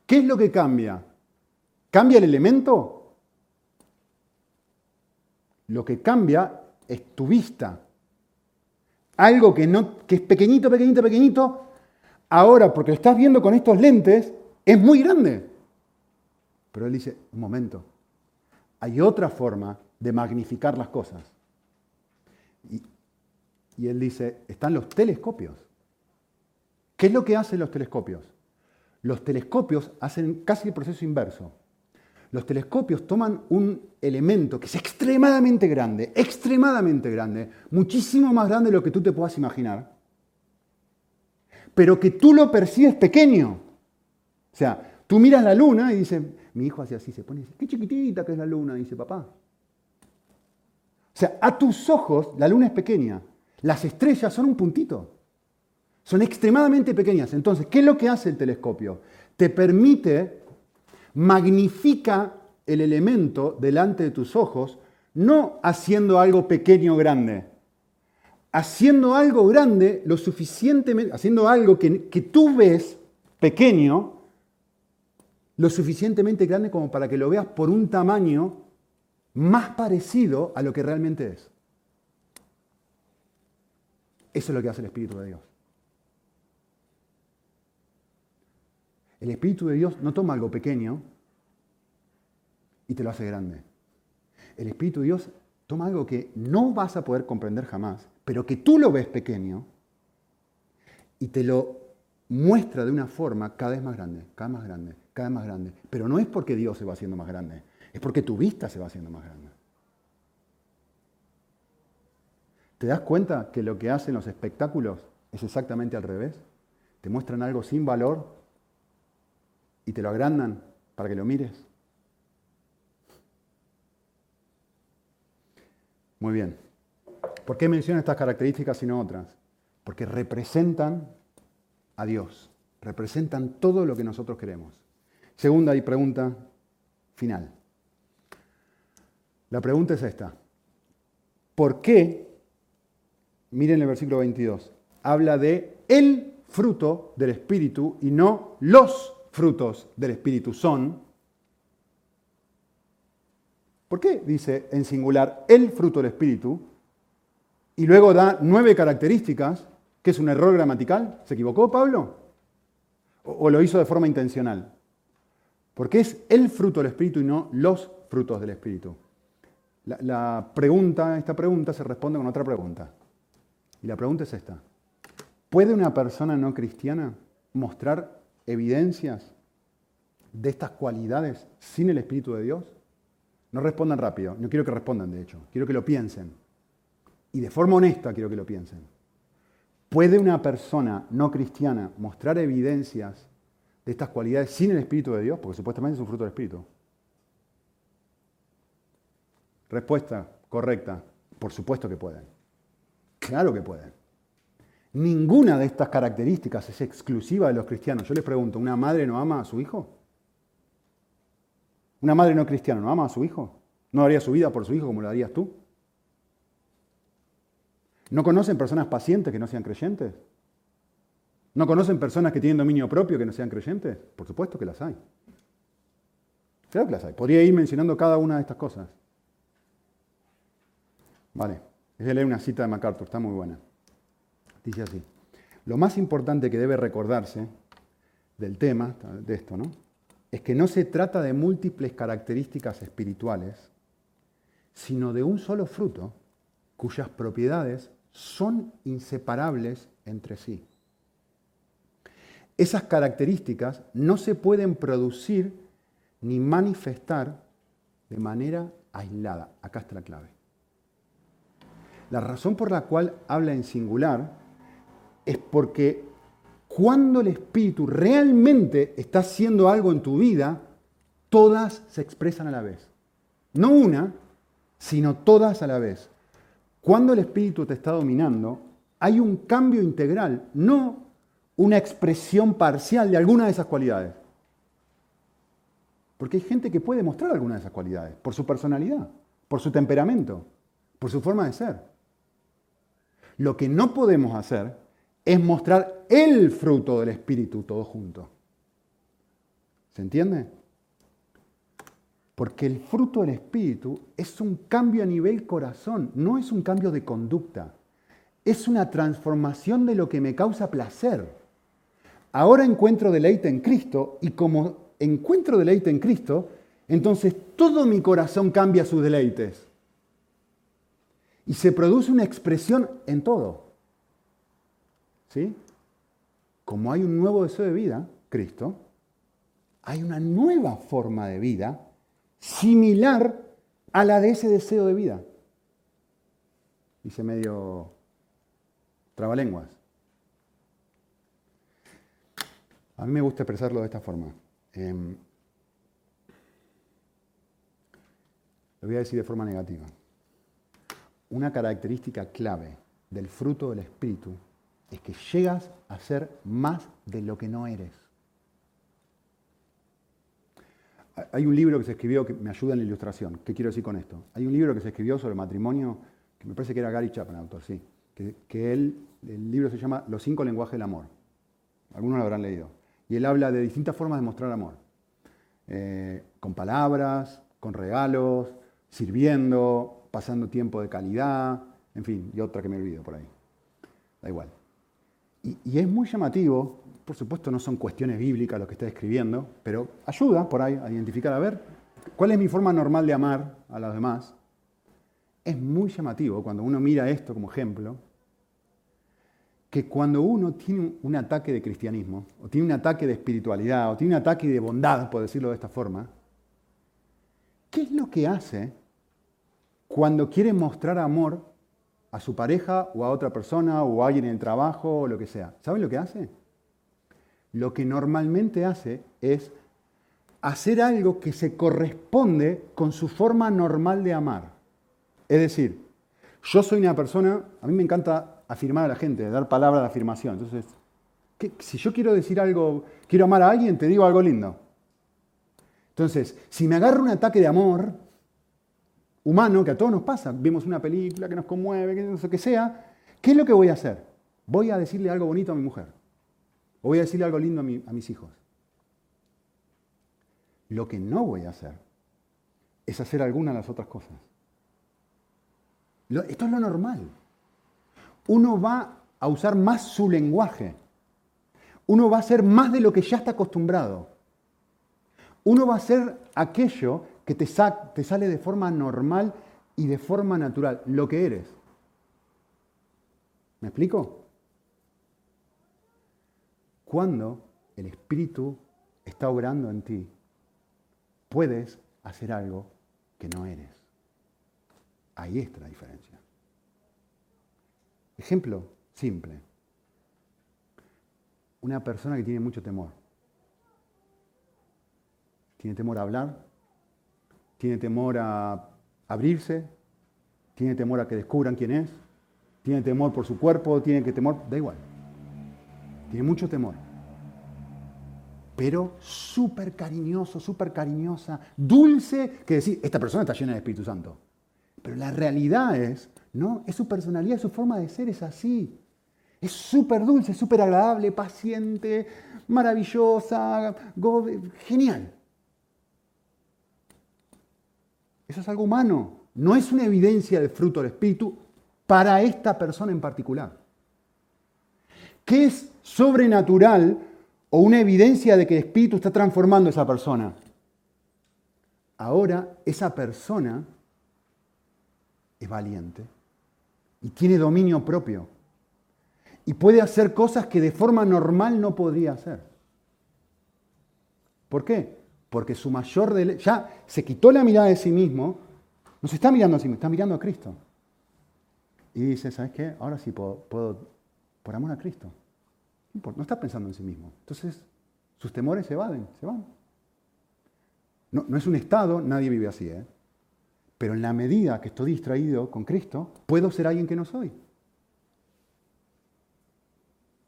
¿Qué es lo que cambia? ¿Cambia el elemento? Lo que cambia es tu vista. Algo que, no, que es pequeñito, pequeñito, pequeñito, ahora porque lo estás viendo con estos lentes, es muy grande. Pero él dice, un momento, hay otra forma de magnificar las cosas. Y, y él dice, están los telescopios. ¿Qué es lo que hacen los telescopios? Los telescopios hacen casi el proceso inverso. Los telescopios toman un elemento que es extremadamente grande, extremadamente grande, muchísimo más grande de lo que tú te puedas imaginar, pero que tú lo percibes pequeño. O sea, tú miras la luna y dices, mi hijo hace así, se pone, qué chiquitita que es la luna, dice papá. O sea, a tus ojos la luna es pequeña, las estrellas son un puntito, son extremadamente pequeñas. Entonces, ¿qué es lo que hace el telescopio? Te permite magnifica el elemento delante de tus ojos, no haciendo algo pequeño o grande, haciendo algo grande lo suficientemente, haciendo algo que, que tú ves pequeño, lo suficientemente grande como para que lo veas por un tamaño más parecido a lo que realmente es. Eso es lo que hace el Espíritu de Dios. El Espíritu de Dios no toma algo pequeño y te lo hace grande. El Espíritu de Dios toma algo que no vas a poder comprender jamás, pero que tú lo ves pequeño y te lo muestra de una forma cada vez más grande, cada vez más grande, cada vez más grande. Pero no es porque Dios se va haciendo más grande, es porque tu vista se va haciendo más grande. ¿Te das cuenta que lo que hacen los espectáculos es exactamente al revés? Te muestran algo sin valor y te lo agrandan para que lo mires. Muy bien. ¿Por qué menciono estas características y no otras? Porque representan a Dios, representan todo lo que nosotros queremos. Segunda y pregunta final. La pregunta es esta. ¿Por qué, miren el versículo 22, habla de el fruto del Espíritu y no los frutos del Espíritu son. ¿Por qué dice en singular el fruto del Espíritu? Y luego da nueve características, que es un error gramatical. ¿Se equivocó Pablo? ¿O lo hizo de forma intencional? Porque es el fruto del Espíritu y no los frutos del Espíritu. La, la, pregunta, esta pregunta se responde con otra pregunta. Y la pregunta es esta. ¿Puede una persona no cristiana mostrar evidencias de estas cualidades sin el Espíritu de Dios? No respondan rápido, no quiero que respondan de hecho, quiero que lo piensen. Y de forma honesta quiero que lo piensen. ¿Puede una persona no cristiana mostrar evidencias de estas cualidades sin el Espíritu de Dios? Porque supuestamente es un fruto del Espíritu. Respuesta correcta, por supuesto que pueden. Claro que pueden. Ninguna de estas características es exclusiva de los cristianos. Yo les pregunto, ¿una madre no ama a su hijo? ¿Una madre no cristiana no ama a su hijo? ¿No haría su vida por su hijo como lo harías tú? ¿No conocen personas pacientes que no sean creyentes? ¿No conocen personas que tienen dominio propio que no sean creyentes? Por supuesto que las hay. Claro que las hay. Podría ir mencionando cada una de estas cosas. Vale. Es de leer una cita de MacArthur, está muy buena. Dice así, lo más importante que debe recordarse del tema, de esto, ¿no? Es que no se trata de múltiples características espirituales, sino de un solo fruto cuyas propiedades son inseparables entre sí. Esas características no se pueden producir ni manifestar de manera aislada. Acá está la clave. La razón por la cual habla en singular es porque cuando el Espíritu realmente está haciendo algo en tu vida, todas se expresan a la vez. No una, sino todas a la vez. Cuando el Espíritu te está dominando, hay un cambio integral, no una expresión parcial de alguna de esas cualidades. Porque hay gente que puede mostrar alguna de esas cualidades, por su personalidad, por su temperamento, por su forma de ser. Lo que no podemos hacer es mostrar el fruto del Espíritu todo junto. ¿Se entiende? Porque el fruto del Espíritu es un cambio a nivel corazón, no es un cambio de conducta. Es una transformación de lo que me causa placer. Ahora encuentro deleite en Cristo y como encuentro deleite en Cristo, entonces todo mi corazón cambia sus deleites. Y se produce una expresión en todo. ¿Sí? Como hay un nuevo deseo de vida, Cristo, hay una nueva forma de vida similar a la de ese deseo de vida. Dice medio trabalenguas. A mí me gusta expresarlo de esta forma. Em, lo voy a decir de forma negativa. Una característica clave del fruto del Espíritu es que llegas a ser más de lo que no eres. Hay un libro que se escribió que me ayuda en la ilustración. ¿Qué quiero decir con esto? Hay un libro que se escribió sobre matrimonio, que me parece que era Gary Chapman, autor, sí. Que, el libro se llama Los cinco lenguajes del amor. Algunos lo habrán leído. Y él habla de distintas formas de mostrar amor. Eh, con palabras, con regalos, sirviendo, pasando tiempo de calidad, en fin, y otra que me olvido por ahí. Da igual. Y es muy llamativo por supuesto no son cuestiones bíblicas lo que está escribiendo, pero ayuda por ahí a identificar, a ver, ¿cuál es mi forma normal de amar a los demás? Es muy llamativo cuando uno mira esto como ejemplo, que cuando uno tiene un ataque de cristianismo, o tiene un ataque de espiritualidad, o tiene un ataque de bondad, por decirlo de esta forma, ¿qué es lo que hace cuando quiere mostrar amor a su pareja o a otra persona o a alguien en el trabajo o lo que sea? ¿Saben lo que hace? lo que normalmente hace es hacer algo que se corresponde con su forma normal de amar. Es decir, yo soy una persona, a mí me encanta afirmar a la gente, dar palabra de afirmación. Entonces, si yo quiero decir algo, quiero amar a alguien, te digo algo lindo. Entonces, si me agarro un ataque de amor humano, que a todos nos pasa, vemos una película que nos conmueve, que sea, ¿qué es lo que voy a hacer? Voy a decirle algo bonito a mi mujer. O voy a decirle algo lindo a, mis hijos. Lo que no voy a hacer es hacer alguna de las otras cosas. esto es lo normal. Uno va a usar más su lenguaje. Uno va a hacer más de lo que ya está acostumbrado. Uno va a hacer aquello que te, te sale de forma normal y de forma natural, lo que eres. ¿Me explico? Cuando el Espíritu está obrando en ti, puedes hacer algo que no eres. Ahí está la diferencia. Ejemplo simple. Una persona que tiene mucho temor. Tiene temor a hablar, tiene temor a abrirse, tiene temor a que descubran quién es, tiene temor por su cuerpo, tiene que temor, da igual. Tiene mucho temor. Pero súper cariñoso, súper cariñosa, dulce, que decir, esta persona está llena de Espíritu Santo. Pero la realidad es, ¿no? Es su personalidad, su forma de ser es así. Es súper dulce, súper agradable, paciente, maravillosa, genial. Eso es algo humano, no es una evidencia del fruto del Espíritu para esta persona en particular. ¿Qué es sobrenatural o una evidencia de que el Espíritu está transformando a esa persona? Ahora esa persona es valiente y tiene dominio propio y puede hacer cosas que de forma normal no podría hacer. ¿Por qué? Porque su mayor ya se quitó la mirada de sí mismo, no se está mirando a sí mismo, está mirando a Cristo. Y dice, ¿sabes qué? Ahora sí puedo, puedo por amor a Cristo. No está pensando en sí mismo. Entonces, sus temores se evaden, se van. No, no es un estado, nadie vive así, ¿eh? Pero en la medida que estoy distraído con Cristo, puedo ser alguien que no soy.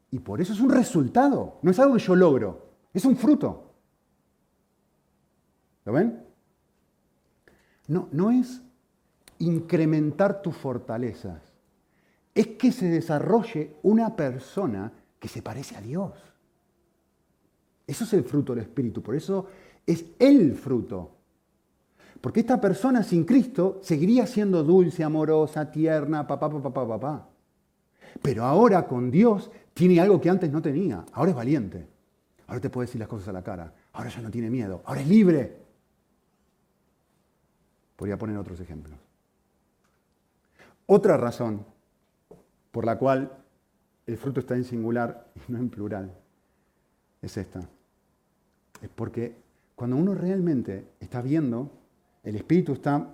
Y por eso es un resultado, no es algo que yo logro, es un fruto. ¿Lo ven? No, no es incrementar tus fortalezas, es que se desarrolle una persona que se parece a Dios. Eso es el fruto del Espíritu, por eso es el fruto. Porque esta persona sin Cristo seguiría siendo dulce, amorosa, tierna, papá, papá, papá, papá. Pero ahora con Dios tiene algo que antes no tenía. Ahora es valiente. Ahora te puede decir las cosas a la cara. Ahora ya no tiene miedo. Ahora es libre. Podría poner otros ejemplos. Otra razón por la cual el fruto está en singular y no en plural es esta. Es porque cuando uno realmente está viendo, el Espíritu está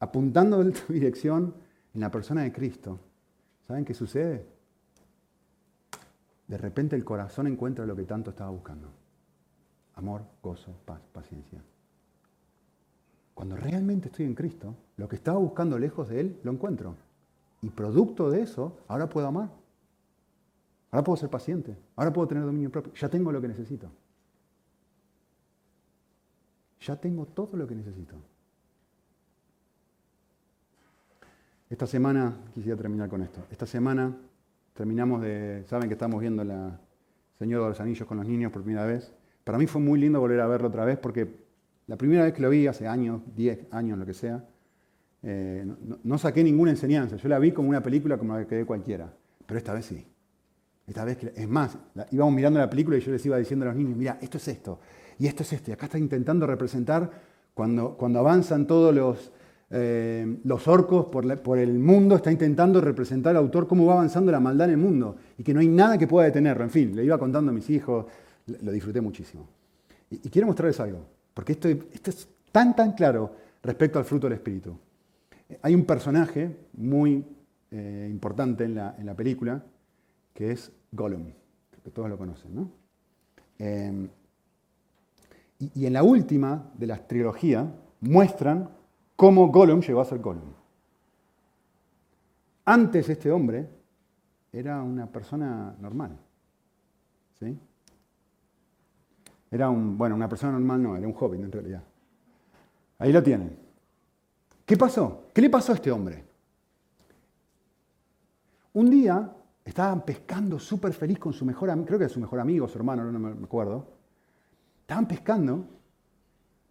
apuntando en tu dirección en la persona de Cristo. ¿Saben qué sucede? De repente el corazón encuentra lo que tanto estaba buscando. Amor, gozo, paz, paciencia. Cuando realmente estoy en Cristo, lo que estaba buscando lejos de Él, lo encuentro. Y producto de eso, ahora puedo amar. Ahora puedo ser paciente. Ahora puedo tener dominio propio. Ya tengo lo que necesito. Ya tengo todo lo que necesito. Esta semana, quisiera terminar con esto. Esta semana terminamos de, saben que estamos viendo la Señor de los Anillos con los niños por primera vez. Para mí fue muy lindo volver a verlo otra vez porque la primera vez que lo vi, hace años, 10 años, lo que sea, eh, no, saqué ninguna enseñanza. Yo la vi como una película como la que ve cualquiera. Pero esta vez sí. Esta vez, es más, íbamos mirando la película y yo les iba diciendo a los niños, mira, esto es esto, y esto es esto. Y acá está intentando representar cuando, avanzan todos los, eh, orcos por, el mundo, está intentando representar al autor cómo va avanzando la maldad en el mundo y que no hay nada que pueda detenerlo. En fin, le iba contando a mis hijos, lo disfruté muchísimo. Y, quiero mostrarles algo, porque esto, es tan, tan claro respecto al fruto del Espíritu. Hay un personaje muy eh, importante en la, en la, película que es Gollum, que todos lo conocen, ¿no? Y, y, en la última de las trilogías muestran cómo Gollum llegó a ser Gollum. Antes este hombre era una persona normal. ¿sí? Era un, bueno, una persona normal no, era un hobbit en realidad. Ahí lo tienen. ¿Qué pasó? ¿Qué le pasó a este hombre? Un día estaban pescando súper feliz con su mejor amigo, creo que es su mejor amigo, su hermano, no me acuerdo. Estaban pescando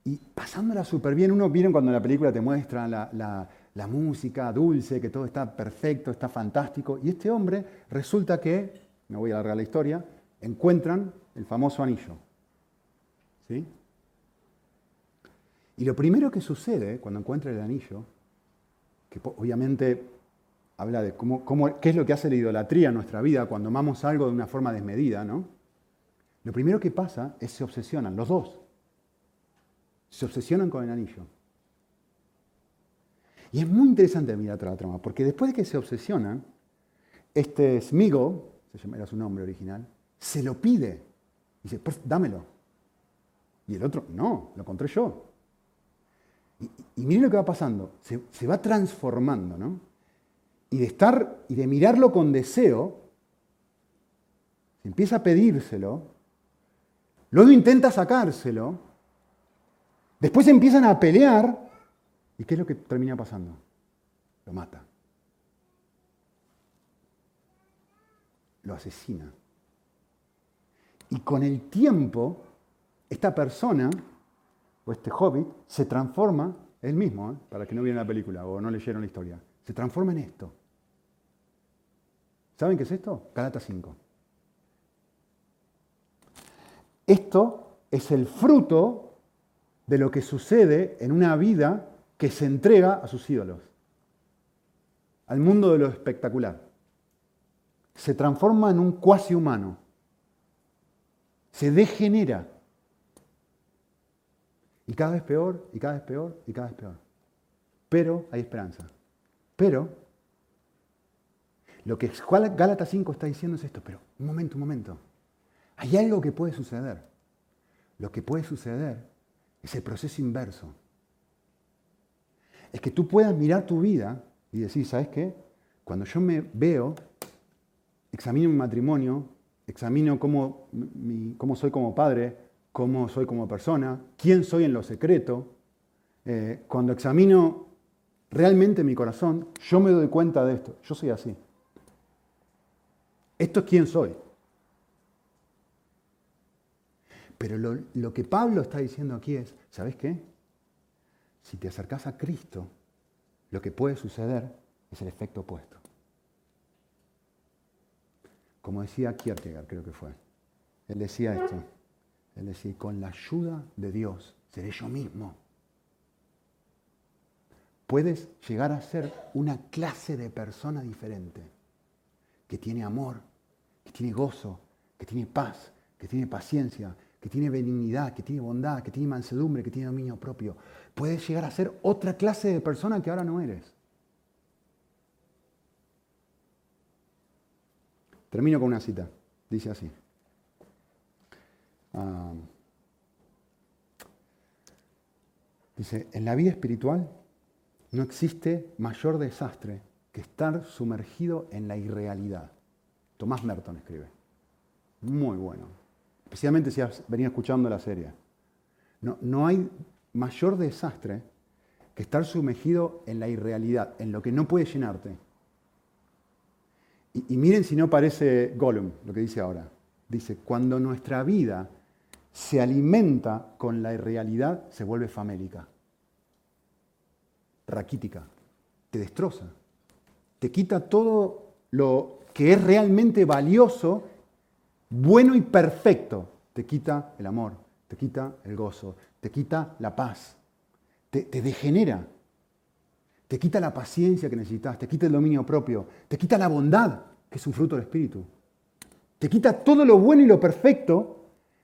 y pasándola súper bien. Uno, vieron cuando la película te muestra la, música dulce, que todo está perfecto, está fantástico. Y este hombre resulta que, me voy a alargar la historia, encuentran el famoso anillo. ¿Sí? Y lo primero que sucede cuando encuentra el anillo, que obviamente habla de cómo, cómo, qué es lo que hace la idolatría en nuestra vida cuando amamos algo de una forma desmedida, ¿no? Lo primero que pasa es se obsesionan, los dos. Se obsesionan con el anillo. Y es muy interesante mirar la trama, porque después de que se obsesionan, este Smigo, era su nombre original, se lo pide. Dice, pues dámelo. Y el otro, no, lo encontré yo. Y, miren lo que va pasando, se, se, va transformando, ¿no? Y de estar y de mirarlo con deseo, se empieza a pedírselo, luego intenta sacárselo, Después empiezan a pelear. ¿Y qué es lo que termina pasando? Lo mata. Lo asesina. Y con el tiempo, esta persona, o este hobbit, se transforma, él mismo, ¿eh? para que no vieron la película o no leyeron la historia, se transforma en esto. ¿Saben qué es esto? Galata 5. Esto es el fruto de lo que sucede en una vida que se entrega a sus ídolos, al mundo de lo espectacular. Se transforma en un cuasi humano, se degenera. Y cada vez peor, y cada vez peor, y cada vez peor. Pero hay esperanza. Pero lo que Gálatas 5 está diciendo es esto, pero un momento, un momento. Hay algo que puede suceder. Lo que puede suceder es el proceso inverso. Es que tú puedas mirar tu vida y decir, ¿sabes qué? Cuando yo me veo, examino mi matrimonio, examino cómo, cómo soy como padre, cómo soy como persona, quién soy en lo secreto, eh, cuando examino realmente mi corazón, yo me doy cuenta de esto. Yo soy así. Esto es quién soy. Pero lo, lo, que Pablo está diciendo aquí es, ¿sabes qué? Si te acercas a Cristo, lo que puede suceder es el efecto opuesto. Como decía Kierkegaard, creo que fue. Él decía esto. Él decía, con la ayuda de Dios seré yo mismo. Puedes llegar a ser una clase de persona diferente, que tiene amor, que tiene gozo, que tiene paz, que tiene paciencia, que tiene benignidad, que tiene bondad, que tiene mansedumbre, que tiene dominio propio. Puedes llegar a ser otra clase de persona que ahora no eres. Termino con una cita. Dice así. Dice, en la vida espiritual no existe mayor desastre que estar sumergido en la irrealidad. Tomás Merton escribe. Muy bueno. Especialmente si has venido escuchando la serie. No, no hay mayor desastre que estar sumergido en la irrealidad, en lo que no puede llenarte. Y, y, miren si no parece Gollum lo que dice ahora. Dice, cuando nuestra vida se alimenta con la irrealidad, se vuelve famélica, raquítica, te destroza, te quita todo lo que es realmente valioso, bueno y perfecto. Te quita el amor, te quita el gozo, te quita la paz, te, te degenera, te quita la paciencia que necesitas, te quita el dominio propio, te quita la bondad, que es un fruto del Espíritu. Te quita todo lo bueno y lo perfecto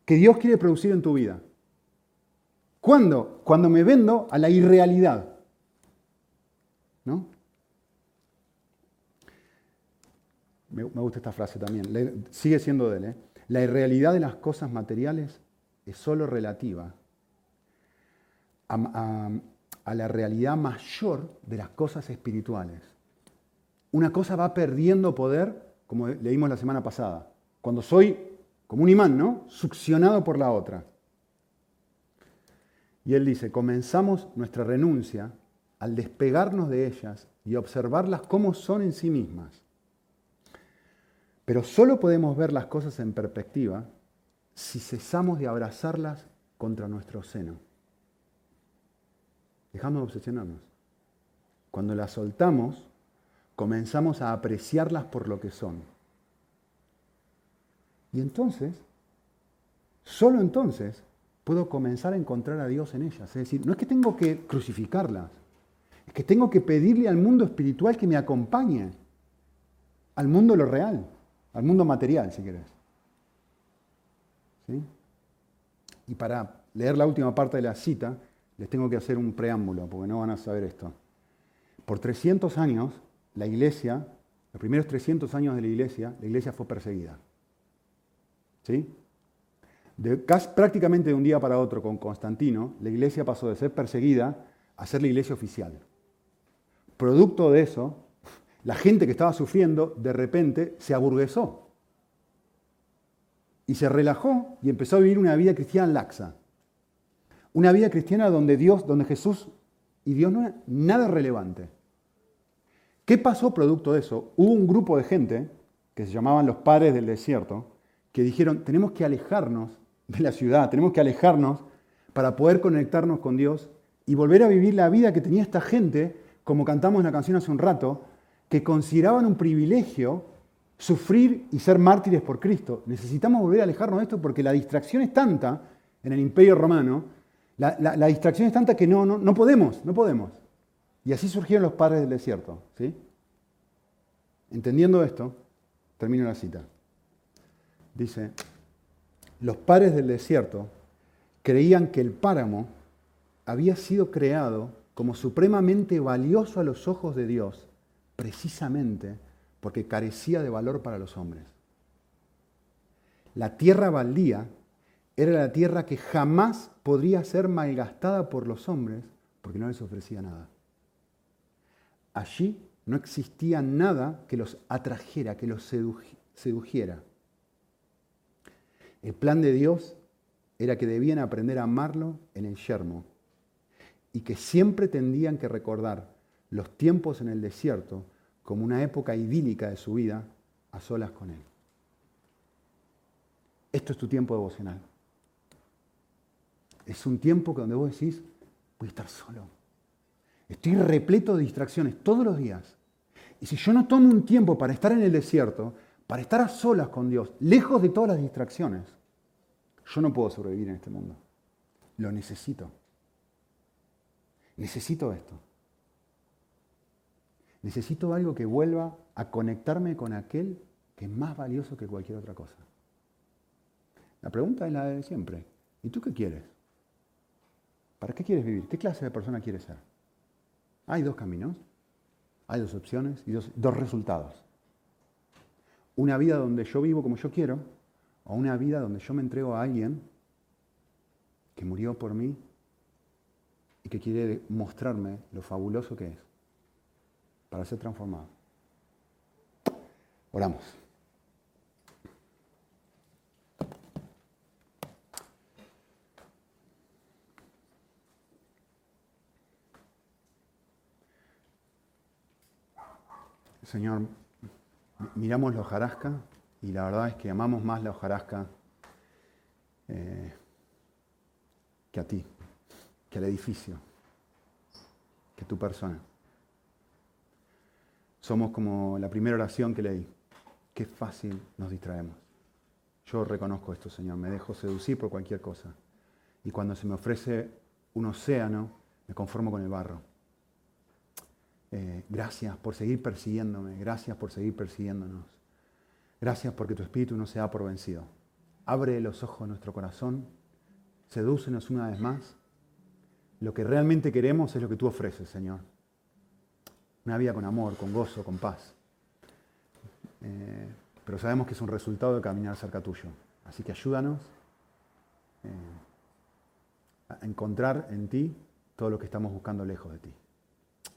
que Dios quiere producir en tu vida. ¿Cuándo? Cuando me vendo a la irrealidad. ¿No? Me, gusta esta frase también. sigue siendo de él. ¿eh? La irrealidad de las cosas materiales es solo relativa a, a la realidad mayor de las cosas espirituales. Una cosa va perdiendo poder, como leímos la semana pasada. Cuando soy como un imán, ¿no? Succionado por la otra. Y él dice, comenzamos nuestra renuncia al despegarnos de ellas y observarlas como son en sí mismas. Pero solo podemos ver las cosas en perspectiva si cesamos de abrazarlas contra nuestro seno. Dejamos de obsesionarnos. Cuando las soltamos, comenzamos a apreciarlas por lo que son. Y entonces, solo entonces, puedo comenzar a encontrar a Dios en ellas. Es decir, no es que tengo que crucificarlas, es que tengo que pedirle al mundo espiritual que me acompañe, al mundo lo real, al mundo material, si querés. Y para leer la última parte de la cita, les tengo que hacer un preámbulo, porque no van a saber esto. Por 300 años, la iglesia, los primeros 300 años de la iglesia, la iglesia fue perseguida. ¿Sí? De, prácticamente de un día para otro con Constantino, la iglesia pasó de ser perseguida a ser la iglesia oficial. Producto de eso, la gente que estaba sufriendo de repente se aburguesó y se relajó y empezó a vivir una vida cristiana laxa. Una vida cristiana donde Dios, donde Jesús y Dios no es nada relevante. ¿Qué pasó producto de eso? Hubo un grupo de gente que se llamaban los padres del desierto, que dijeron, tenemos que alejarnos de la ciudad, tenemos que alejarnos para poder conectarnos con Dios y volver a vivir la vida que tenía esta gente, como cantamos en la canción hace un rato, que consideraban un privilegio sufrir y ser mártires por Cristo. Necesitamos volver a alejarnos de esto porque la distracción es tanta en el imperio romano, la, distracción es tanta que no, no, no podemos, no podemos. Y así surgieron los padres del desierto. ¿sí? Entendiendo esto, termino la cita dice, los padres del desierto creían que el páramo había sido creado como supremamente valioso a los ojos de Dios, precisamente porque carecía de valor para los hombres. La tierra baldía era la tierra que jamás podría ser malgastada por los hombres porque no les ofrecía nada. Allí no existía nada que los atrajera, que los sedujera. El plan de Dios era que debían aprender a amarlo en el yermo y que siempre tendrían que recordar los tiempos en el desierto como una época idílica de su vida a solas con Él. Esto es tu tiempo devocional. Es un tiempo donde vos decís, voy a estar solo. Estoy repleto de distracciones todos los días. Y si yo no tomo un tiempo para estar en el desierto, para estar a solas con Dios, lejos de todas las distracciones, yo no puedo sobrevivir en este mundo. Lo necesito. Necesito esto. Necesito algo que vuelva a conectarme con aquel que es más valioso que cualquier otra cosa. La pregunta es la de siempre. ¿Y tú qué quieres? ¿Para qué quieres vivir? ¿Qué clase de persona quieres ser? Hay dos caminos, hay dos opciones y dos, dos resultados. Una vida donde yo vivo como yo quiero o una vida donde yo me entrego a alguien que murió por mí y que quiere mostrarme lo fabuloso que es para ser transformado. Oramos. Señor, miramos la hojarasca y la verdad es que amamos más la hojarasca eh, que a ti, que al edificio, que tu persona. Somos como la primera oración que leí. Qué fácil nos distraemos. Yo reconozco esto, Señor, me dejo seducir por cualquier cosa. Y cuando se me ofrece un océano, me conformo con el barro. Eh, gracias por seguir persiguiéndome, gracias por seguir persiguiéndonos. Gracias porque tu espíritu no se da por vencido. Abre los ojos de nuestro corazón, sedúcenos una vez más. Lo que realmente queremos es lo que tú ofreces, Señor. Una vida con amor, con gozo, con paz. Eh, pero sabemos que es un resultado de caminar cerca tuyo. Así que ayúdanos eh, a encontrar en ti todo lo que estamos buscando lejos de ti.